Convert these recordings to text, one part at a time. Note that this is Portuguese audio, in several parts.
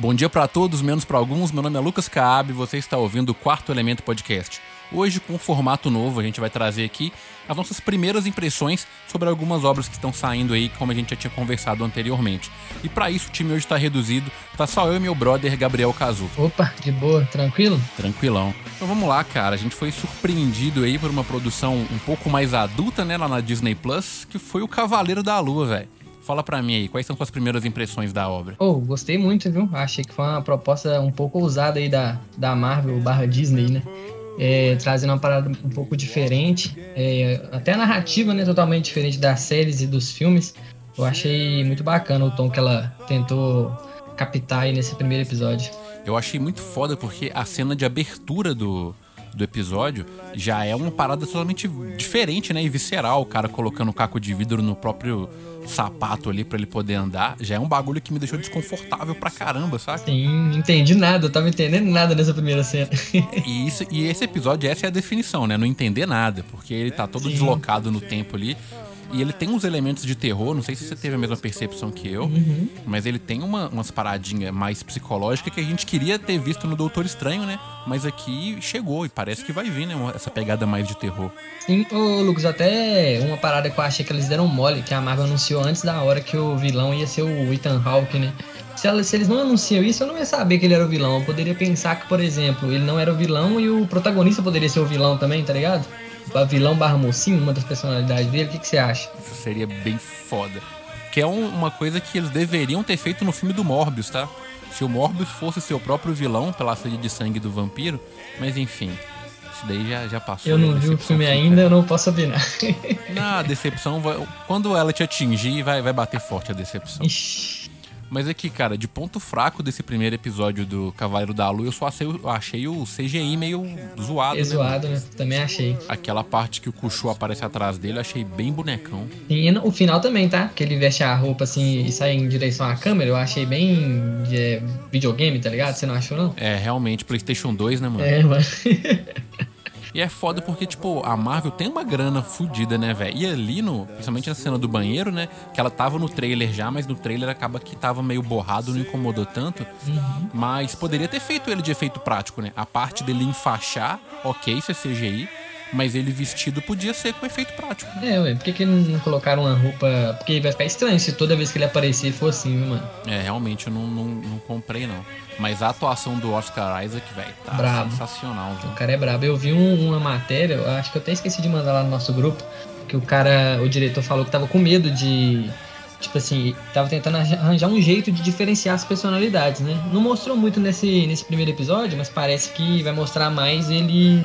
Bom dia para todos, menos para alguns. Meu nome é Lucas Caab e você está ouvindo o Quarto Elemento Podcast. Hoje, com um formato novo, a gente vai trazer aqui as nossas primeiras impressões sobre algumas obras que estão saindo aí, como a gente já tinha conversado anteriormente. E para isso, o time hoje está reduzido. Tá só eu e meu brother Gabriel Cazu. Opa, de boa, tranquilo? Tranquilão. Então vamos lá, cara. A gente foi surpreendido aí por uma produção um pouco mais adulta, né, lá na Disney Plus, que foi o Cavaleiro da Lua, velho. Fala pra mim aí, quais são suas primeiras impressões da obra? Oh, gostei muito, viu? Achei que foi uma proposta um pouco ousada aí da, da Marvel barra Disney, né? É, trazendo uma parada um pouco diferente, é, até a narrativa, né, totalmente diferente das séries e dos filmes. Eu achei muito bacana o tom que ela tentou captar aí nesse primeiro episódio. Eu achei muito foda porque a cena de abertura do, do episódio já é uma parada totalmente diferente, né? E visceral. O cara colocando o caco de vidro no próprio sapato ali para ele poder andar. Já é um bagulho que me deixou desconfortável pra caramba, sabe? Sim, não entendi nada. Eu tava entendendo nada nessa primeira cena. e, isso, e esse episódio, essa é a definição, né? Não entender nada. Porque ele tá todo Sim. deslocado no tempo ali. E ele tem uns elementos de terror, não sei se você teve a mesma percepção que eu, uhum. mas ele tem uma, umas paradinhas mais psicológicas que a gente queria ter visto no Doutor Estranho, né? Mas aqui chegou e parece que vai vir, né? Essa pegada mais de terror. Sim, ô Lucas, até uma parada que eu achei que eles deram mole, que a Marvel anunciou antes da hora que o vilão ia ser o Ethan Hawke, né? Se, ela, se, eles não anunciam isso, eu não ia saber que ele era o vilão. Eu poderia pensar que, por exemplo, ele não era o vilão e o protagonista poderia ser o vilão também, tá ligado? Vilão barra mocinho, uma das personalidades dele, o que, que você acha? Isso seria bem foda. Que é um, uma coisa que eles deveriam ter feito no filme do Morbius, tá? Se o Morbius fosse seu próprio vilão pela sede de sangue do vampiro, mas enfim. Isso daí já, já passou. Eu não vi o filme fica... ainda, eu não posso opinar. Não, a decepção vai. Quando ela te atingir, vai, vai bater forte a decepção. Ixi. Mas é cara, de ponto fraco desse primeiro episódio do Cavaleiro da Lua, eu só achei, eu achei o CGI meio zoado. É zoado, né? Também achei. Aquela parte que o Cuxu aparece atrás dele, eu achei bem bonecão. E o final também, tá? Que ele veste a roupa assim e sai em direção à câmera, eu achei bem é, videogame, tá ligado? Você não achou, não? É, realmente, PlayStation 2, né, mano? É, mano. E é foda porque, tipo, a Marvel tem uma grana fodida, né, velho? E ali, no, principalmente na cena do banheiro, né? Que ela tava no trailer já, mas no trailer acaba que tava meio borrado, não incomodou tanto. Uhum. Mas poderia ter feito ele de efeito prático, né? A parte dele enfaixar, ok, isso é CGI. Mas ele vestido podia ser com efeito prático. Né? É, ué, por que, que não colocaram uma roupa. Porque vai ficar estranho se toda vez que ele aparecer for assim, viu, mano? É, realmente eu não, não, não comprei, não. Mas a atuação do Oscar Isaac, velho, tá brabo. sensacional, viu? O cara é brabo. Eu vi um, uma matéria, eu acho que eu até esqueci de mandar lá no nosso grupo, que o cara, o diretor falou que tava com medo de. Tipo assim, tava tentando arranjar um jeito de diferenciar as personalidades, né? Não mostrou muito nesse, nesse primeiro episódio, mas parece que vai mostrar mais ele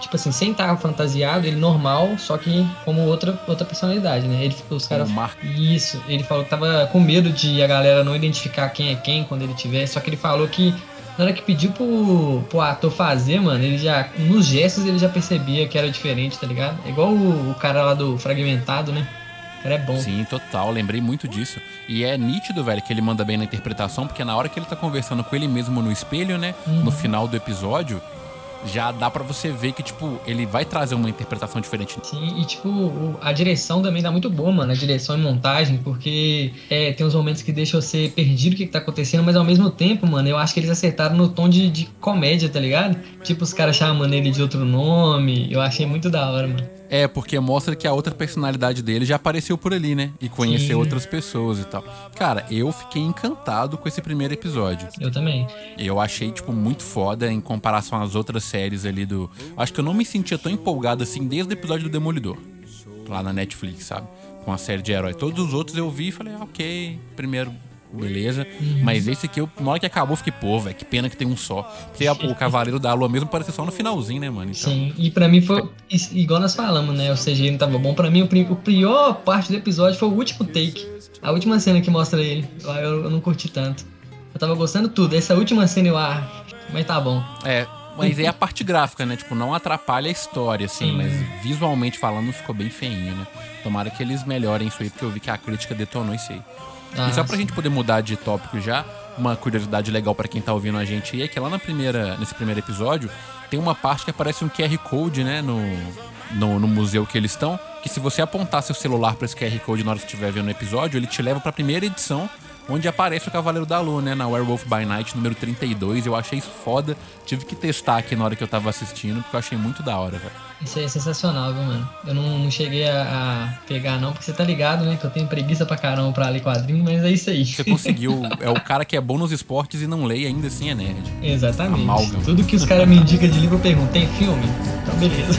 tipo assim, sem estar fantasiado, ele normal, só que como outra, outra personalidade, né? Ele, os caras. Isso, ele falou que tava com medo de a galera não identificar quem é quem quando ele tiver, só que ele falou que na hora que pediu pro, pro ator fazer, mano, ele já. Nos gestos ele já percebia que era diferente, tá ligado? É igual o, o cara lá do Fragmentado, né? O cara é bom. Sim, total. Lembrei muito disso. E é nítido, velho, que ele manda bem na interpretação, porque na hora que ele tá conversando com ele mesmo no espelho, né? Uhum. No final do episódio, já dá para você ver que, tipo, ele vai trazer uma interpretação diferente. Sim, e, tipo, a direção também dá muito boa, mano. A direção e montagem, porque é, tem uns momentos que deixam você perdido o que, que tá acontecendo, mas ao mesmo tempo, mano, eu acho que eles acertaram no tom de, de comédia, tá ligado? Tipo, os caras chamando ele de outro nome. Eu achei muito da hora, mano. É, porque mostra que a outra personalidade dele já apareceu por ali, né? E conhecer outras pessoas e tal. Cara, eu fiquei encantado com esse primeiro episódio. Eu também. Eu achei, tipo, muito foda em comparação às outras séries ali do. Acho que eu não me sentia tão empolgado assim desde o episódio do Demolidor. Lá na Netflix, sabe? Com a série de herói. Todos os outros eu vi e falei, ah, ok, primeiro beleza. Uhum. Mas esse aqui, eu, na hora que acabou, eu fiquei, pô, velho, que pena que tem um só. Porque a, o Cavaleiro da Lua mesmo parece só no finalzinho, né, mano? Então... Sim, e pra mim foi igual nós falamos, né? O CGI não tava bom. Pra mim, o, o pior parte do episódio foi o último take. A última cena que mostra ele. Eu, eu não curti tanto. Eu tava gostando tudo. Essa última cena eu, ah, mas tá bom. É, mas é a parte gráfica, né? Tipo, não atrapalha a história, assim, Sim. mas visualmente falando ficou bem feinho, né? Tomara que eles melhorem isso aí, porque eu vi que a crítica detonou isso aí. Ah, e só pra sim. gente poder mudar de tópico já, uma curiosidade legal para quem tá ouvindo a gente aí é que lá na primeira, nesse primeiro episódio tem uma parte que aparece um QR Code, né, no, no, no museu que eles estão, que se você apontar seu celular para esse QR Code na hora que estiver vendo o episódio, ele te leva para a primeira edição onde aparece o Cavaleiro da Lua, né? Na Werewolf by Night número 32. Eu achei isso foda. Tive que testar aqui na hora que eu tava assistindo, porque eu achei muito da hora, velho. Isso aí é sensacional, viu, mano? Eu não, não cheguei a, a, pegar, não, porque você tá ligado, né? Que eu tenho preguiça pra caramba pra ler quadrinho, mas é isso aí. Você conseguiu. é o cara que é bom nos esportes e não lê, ainda assim é nerd. Exatamente. Amálgama. Tudo que os caras me indicam de livro eu pergunto: tem filme? Então, beleza.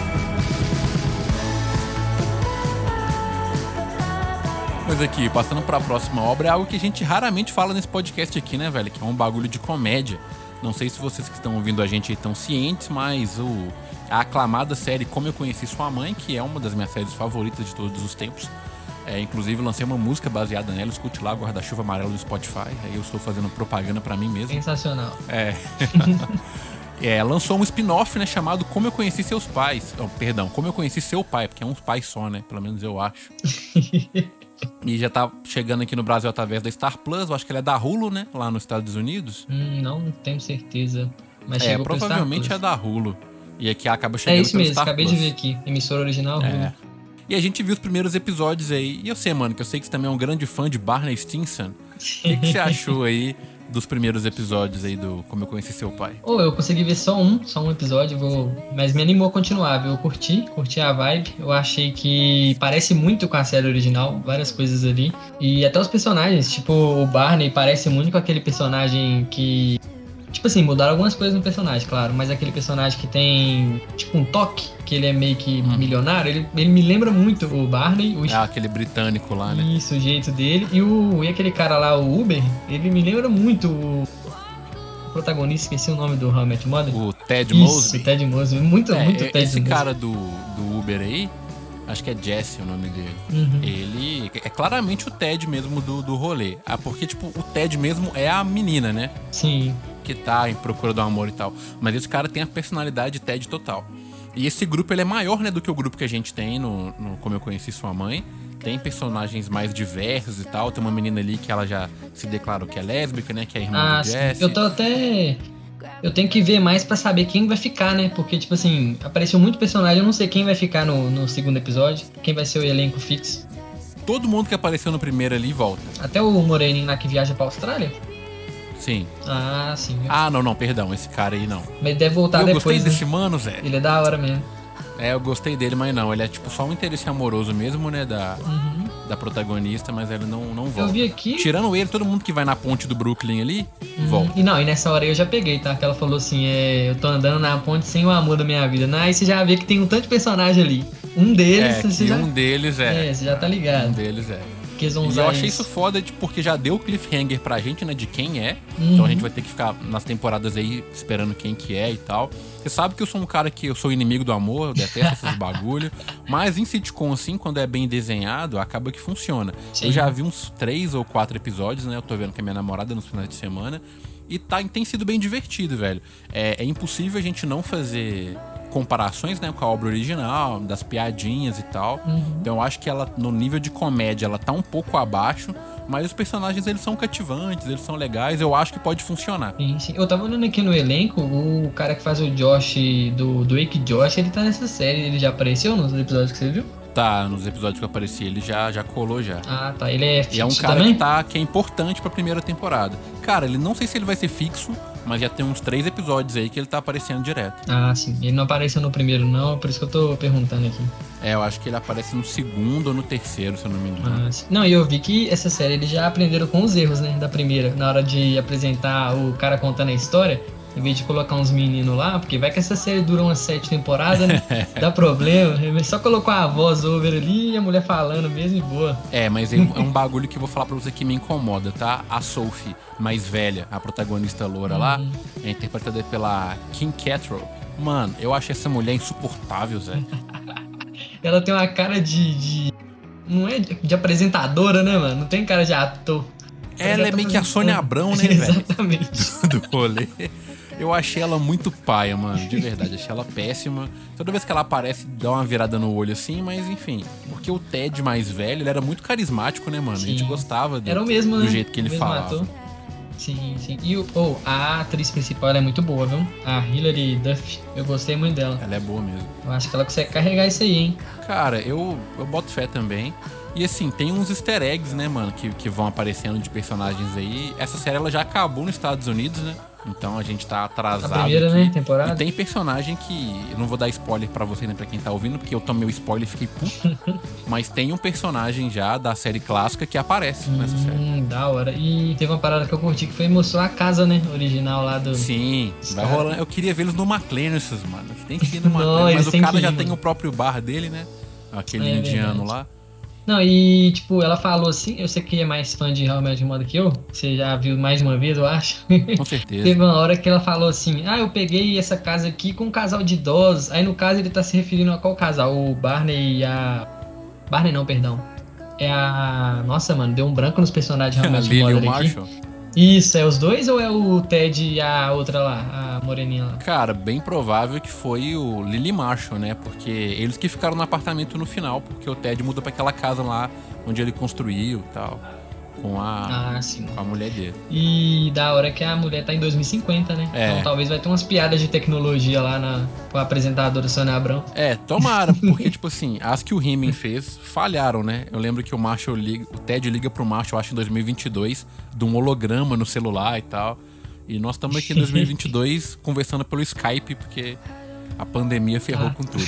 Mas aqui, passando para a próxima obra, é algo que a gente raramente fala nesse podcast aqui, né, velho? Que é um bagulho de comédia. Não sei se vocês que estão ouvindo a gente estão cientes, mas o, a aclamada série Como Eu Conheci Sua Mãe, que é uma das minhas séries favoritas de todos os tempos. É, inclusive, lancei uma música baseada nela, escute lá, Guarda-Chuva Amarelo do Spotify. Aí eu estou fazendo propaganda para mim mesmo. Sensacional. É. é lançou um spin-off, né, chamado Como Eu Conheci Seus Pais. Oh, perdão, Como Eu Conheci Seu Pai, porque é um pai só, né? Pelo menos eu acho. E já tá chegando aqui no Brasil através da Star Plus, eu acho que ele é da Hulu, né? Lá nos Estados Unidos. Hum, não tenho certeza. Mas é, provavelmente é da Hulu. E aqui acaba chegando É isso mesmo, Star acabei Plus. de ver aqui. Emissora original, é. Hulu. E a gente viu os primeiros episódios aí. E eu sei, mano, que eu sei que você também é um grande fã de Barney Stinson. O que, que você achou aí dos primeiros episódios aí do Como Eu Conheci Seu Pai? Oh, eu consegui ver só um, só um episódio, vou... mas me animou a continuar, viu? Eu curti, curti a vibe. Eu achei que parece muito com a série original, várias coisas ali. E até os personagens, tipo, o Barney parece muito com aquele personagem que Tipo assim, mudaram algumas coisas no personagem, claro, mas aquele personagem que tem, tipo, um toque, que ele é meio que hum. milionário, ele, ele me lembra muito o Barney. O... Ah, aquele britânico lá, né? Isso, o jeito dele. E, o, e aquele cara lá, o Uber, ele me lembra muito o protagonista, esqueci o nome do How I Mother. O Ted Mosby. o Ted Mosby. Muito, é, muito Ted Esse cara do, do Uber aí, acho que é Jesse o nome dele. Uhum. Ele é claramente o Ted mesmo do, do rolê. Ah, porque, tipo, o Ted mesmo é a menina, né? Sim que tá em procura do amor e tal. Mas esse cara tem a personalidade TED total. E esse grupo ele é maior né, do que o grupo que a gente tem no, no Como Eu Conheci Sua Mãe. Tem personagens mais diversos e tal. Tem uma menina ali que ela já se declarou que é lésbica, né? Que é a irmã ah, do Jesse. Eu tô até. Eu tenho que ver mais para saber quem vai ficar, né? Porque, tipo assim, apareceu muito personagem, eu não sei quem vai ficar no, no segundo episódio, quem vai ser o elenco fixo. Todo mundo que apareceu no primeiro ali volta. Até o Moreninho lá que viaja pra Austrália? Sim. Ah, sim. Ah, não, não, perdão, esse cara aí não. Mas deve voltar eu depois. Eu gostei né? desse mano, Zé. Ele é da hora mesmo. É, eu gostei dele, mas não. Ele é tipo só um interesse amoroso mesmo, né? Da, uhum. da protagonista, mas ele não, não volta. Eu vi aqui. Tirando ele, todo mundo que vai na ponte do Brooklyn ali, uhum. volta. E não, e nessa hora eu já peguei, tá? Que ela falou assim: é, eu tô andando na ponte sem o amor da minha vida. Não, aí você já vê que tem um tanto de personagem ali. Um deles. É, você já... um deles é. É, você já tá ligado. Um deles é usar. E eu achei isso, foda de, porque já deu o cliffhanger pra gente, né? De quem é. Uhum. Então a gente vai ter que ficar nas temporadas aí esperando quem que é e tal. Você sabe que eu sou um cara que eu sou inimigo do amor, eu detesto esses bagulho. Mas em sitcom, assim, quando é bem desenhado, acaba que funciona. Sim. Eu já vi uns três ou quatro episódios, né? Eu tô vendo com a minha namorada nos finais de semana. E tá, tem sido bem divertido, velho. É, é impossível a gente não fazer comparações né, com a obra original, das piadinhas e tal. Uhum. Então eu acho que ela, no nível de comédia, ela tá um pouco abaixo, mas os personagens eles são cativantes, eles são legais, eu acho que pode funcionar. Sim, sim. Eu tava olhando aqui no elenco, o cara que faz o Josh do, do Wake Josh, ele tá nessa série, ele já apareceu nos episódios que você viu? Tá, nos episódios que eu apareci, ele já, já colou já. Ah, tá. Ele é fixo E é um cara também? que, tá, que é importante pra primeira temporada. Cara, ele não sei se ele vai ser fixo, mas já tem uns três episódios aí que ele tá aparecendo direto. Ah, sim. Ele não apareceu no primeiro, não, por isso que eu tô perguntando aqui. É, eu acho que ele aparece no segundo ou no terceiro, se eu não me engano. Ah, sim. Não, e eu vi que essa série eles já aprenderam com os erros, né, da primeira. Na hora de apresentar o cara contando a história, em vez de colocar uns meninos lá, porque vai que essa série dura umas sete temporadas, né? Dá problema. Só colocou a voz over ali e a mulher falando mesmo e boa. É, mas é um bagulho que eu vou falar pra você que me incomoda, tá? A Sophie, mais velha, a protagonista loura uhum. lá, é interpretada pela Kim Cattrall. Mano, eu acho essa mulher insuportável, Zé. Ela tem uma cara de, de. Não é de apresentadora, né, mano? Não tem cara de ator. Ela, é meio que a Sônia Abrão, né, velho? Exatamente. Do rolê. Eu achei ela muito paia, mano. De verdade, achei ela péssima. Toda vez que ela aparece, dá uma virada no olho assim, mas enfim. Porque o Ted mais velho, ele era muito carismático, né, mano? Sim. A gente gostava do, era o mesmo, do né? jeito que ele falava. Ator. Sim, sim. E oh, a atriz principal é muito boa, viu? A Hilary Duff. Eu gostei muito dela. Ela é boa mesmo. Eu acho que ela consegue carregar isso aí, hein? Cara, eu, eu boto fé também. E assim, tem uns easter eggs, né, mano, que, que vão aparecendo de personagens aí. Essa série ela já acabou nos Estados Unidos, né? Então a gente tá atrasado. A primeira, aqui. né, temporada. E tem personagem que. Eu não vou dar spoiler para você, nem pra quem tá ouvindo, porque eu tomei o spoiler e fiquei puto. mas tem um personagem já da série clássica que aparece hum, nessa série. Hum, da hora. E teve uma parada que eu curti que foi mostrar a casa, né? Original lá do. Sim, vai rolando. Eu queria vê-los no McLean's, mano. Tem que ir no McLean's. mas o cara já ir, tem mano. o próprio bar dele, né? Aquele é, indiano verdade. lá. Não, e tipo, ela falou assim, eu sei que é mais fã de Real Magic Moda que eu, você já viu mais uma vez, eu acho. Com certeza. Teve uma hora que ela falou assim, ah, eu peguei essa casa aqui com um casal de idosos. Aí no caso ele tá se referindo a qual casal? O Barney e a. Barney não, perdão. É a. Nossa, mano, deu um branco nos personagens Real Magic Moda aqui. Marshall. Isso, é os dois ou é o Ted e a outra lá, a moreninha lá? Cara, bem provável que foi o Lily Marshall, né? Porque eles que ficaram no apartamento no final, porque o Ted mudou para aquela casa lá onde ele construiu e tal com a, ah, com a mulher dele. E da hora que a mulher tá em 2050, né? É. Então talvez vai ter umas piadas de tecnologia lá na, com a apresentadora Sônia Abrão. É, tomara, porque, tipo assim, as que o Riemann fez falharam, né? Eu lembro que o Marshall liga, o Ted liga pro Marshall, acho, em 2022, de um holograma no celular e tal. E nós estamos aqui em 2022 conversando pelo Skype, porque a pandemia ferrou ah. com tudo.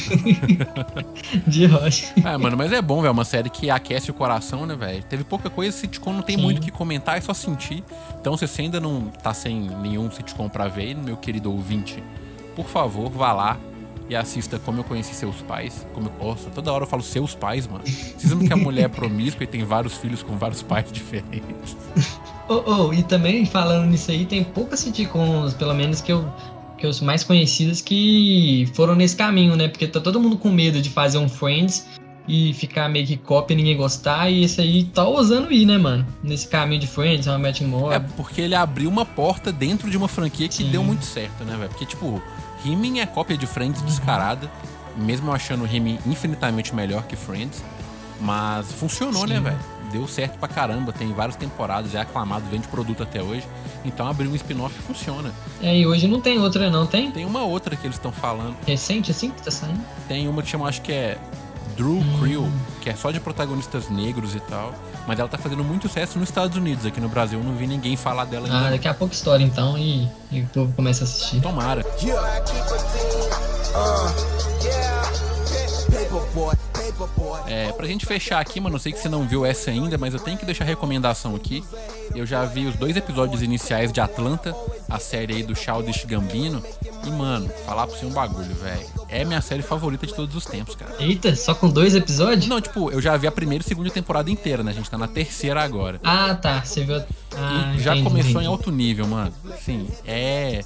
de rocha. É, mano, mas é bom, velho. Uma série que aquece o coração, né, velho? Teve pouca coisa, sitcom não tem Sim. muito o que comentar, é só sentir. Então, se você ainda não tá sem nenhum sitcom pra ver, meu querido ouvinte, por favor, vá lá e assista Como Eu Conheci Seus Pais. Como eu, nossa, toda hora eu falo seus pais, mano. Vocês lembram que a mulher é promíscua e tem vários filhos com vários pais diferentes. Oh, oh, e também falando nisso aí, tem poucas sitcoms, pelo menos que eu que os mais conhecidos que foram nesse caminho, né? Porque tá todo mundo com medo de fazer um Friends e ficar meio que cópia e ninguém gostar. E esse aí tá ousando ir, né, mano? Nesse caminho de Friends, uma Match More. É porque ele abriu uma porta dentro de uma franquia que Sim. deu muito certo, né, velho? Porque, tipo, Rimming é cópia de Friends uhum. descarada. Mesmo achando o Rimming infinitamente melhor que Friends. Mas funcionou, né, Sim. né, velho? Deu certo pra caramba, tem várias temporadas, é aclamado, vende produto até hoje. Então abrir um spin-off funciona. É, e hoje não tem outra, não, tem? Tem uma outra que eles estão falando. Recente assim que tá saindo? Tem uma que chama, acho que é Drew hum. Creel, que é só de protagonistas negros e tal. Mas ela tá fazendo muito sucesso nos Estados Unidos. Aqui no Brasil eu não vi ninguém falar dela ainda. Ah, daqui a pouco história então e, e o povo começa a assistir. Tomara. Yeah. É, pra gente fechar aqui, mano, eu sei que você não viu essa ainda, mas eu tenho que deixar recomendação aqui. Eu já vi os dois episódios iniciais de Atlanta, a série aí do Childish Gambino. E, mano, falar pra você um bagulho, velho. É minha série favorita de todos os tempos, cara. Eita, só com dois episódios? Não, tipo, eu já vi a primeira e segunda temporada inteira, né? A gente tá na terceira agora. Ah, tá. Você viu. Ah, já entendi, começou entendi. em alto nível, mano. Sim, é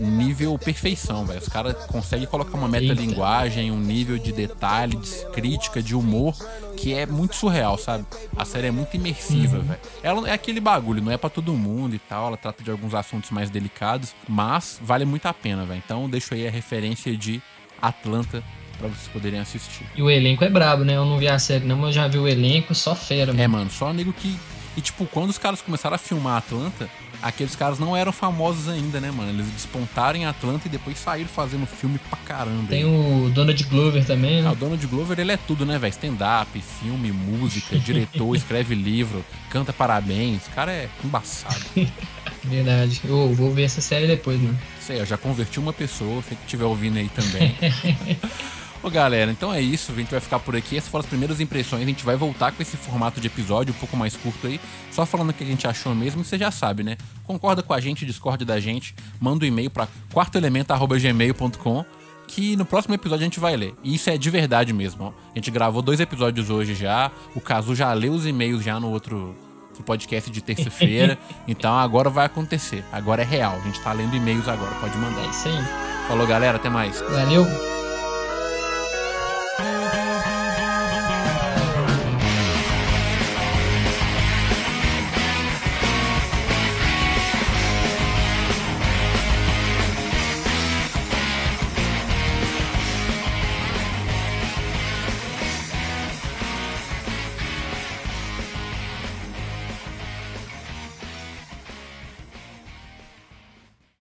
nível perfeição, velho. Os caras conseguem colocar uma metalinguagem, um nível de detalhes, crítica, de humor que é muito surreal, sabe? A série é muito imersiva, uhum. velho. Ela é aquele bagulho, não é para todo mundo e tal, ela trata de alguns assuntos mais delicados, mas vale muito a pena, velho. Então deixo aí a referência de Atlanta para vocês poderem assistir. E o elenco é brabo, né? Eu não vi a série, não, mas eu já vi o elenco, só fera, mano. É, mano, só nego que. E tipo, quando os caras começaram a filmar Atlanta, aqueles caras não eram famosos ainda, né, mano? Eles despontaram em Atlanta e depois saíram fazendo filme pra caramba. Tem o Donald Glover também, né? Ah, o Donald Glover, ele é tudo, né, velho? Stand-up, filme, música, diretor, escreve livro, canta parabéns. O cara é embaçado. Verdade. Eu vou ver essa série depois, mano. Sei, eu já converti uma pessoa, se estiver ouvindo aí também. Ô galera, então é isso, a gente vai ficar por aqui. Essas foram as primeiras impressões. A gente vai voltar com esse formato de episódio um pouco mais curto aí, só falando o que a gente achou mesmo. Você já sabe, né? Concorda com a gente, discorde da gente, manda um e-mail para quartoelemento@gmail.com que no próximo episódio a gente vai ler. E isso é de verdade mesmo. Ó. A gente gravou dois episódios hoje já. O Caso já leu os e-mails já no outro podcast de terça-feira. então agora vai acontecer. Agora é real. A gente tá lendo e-mails agora. Pode mandar. É isso aí. Falou, galera. Até mais. Valeu.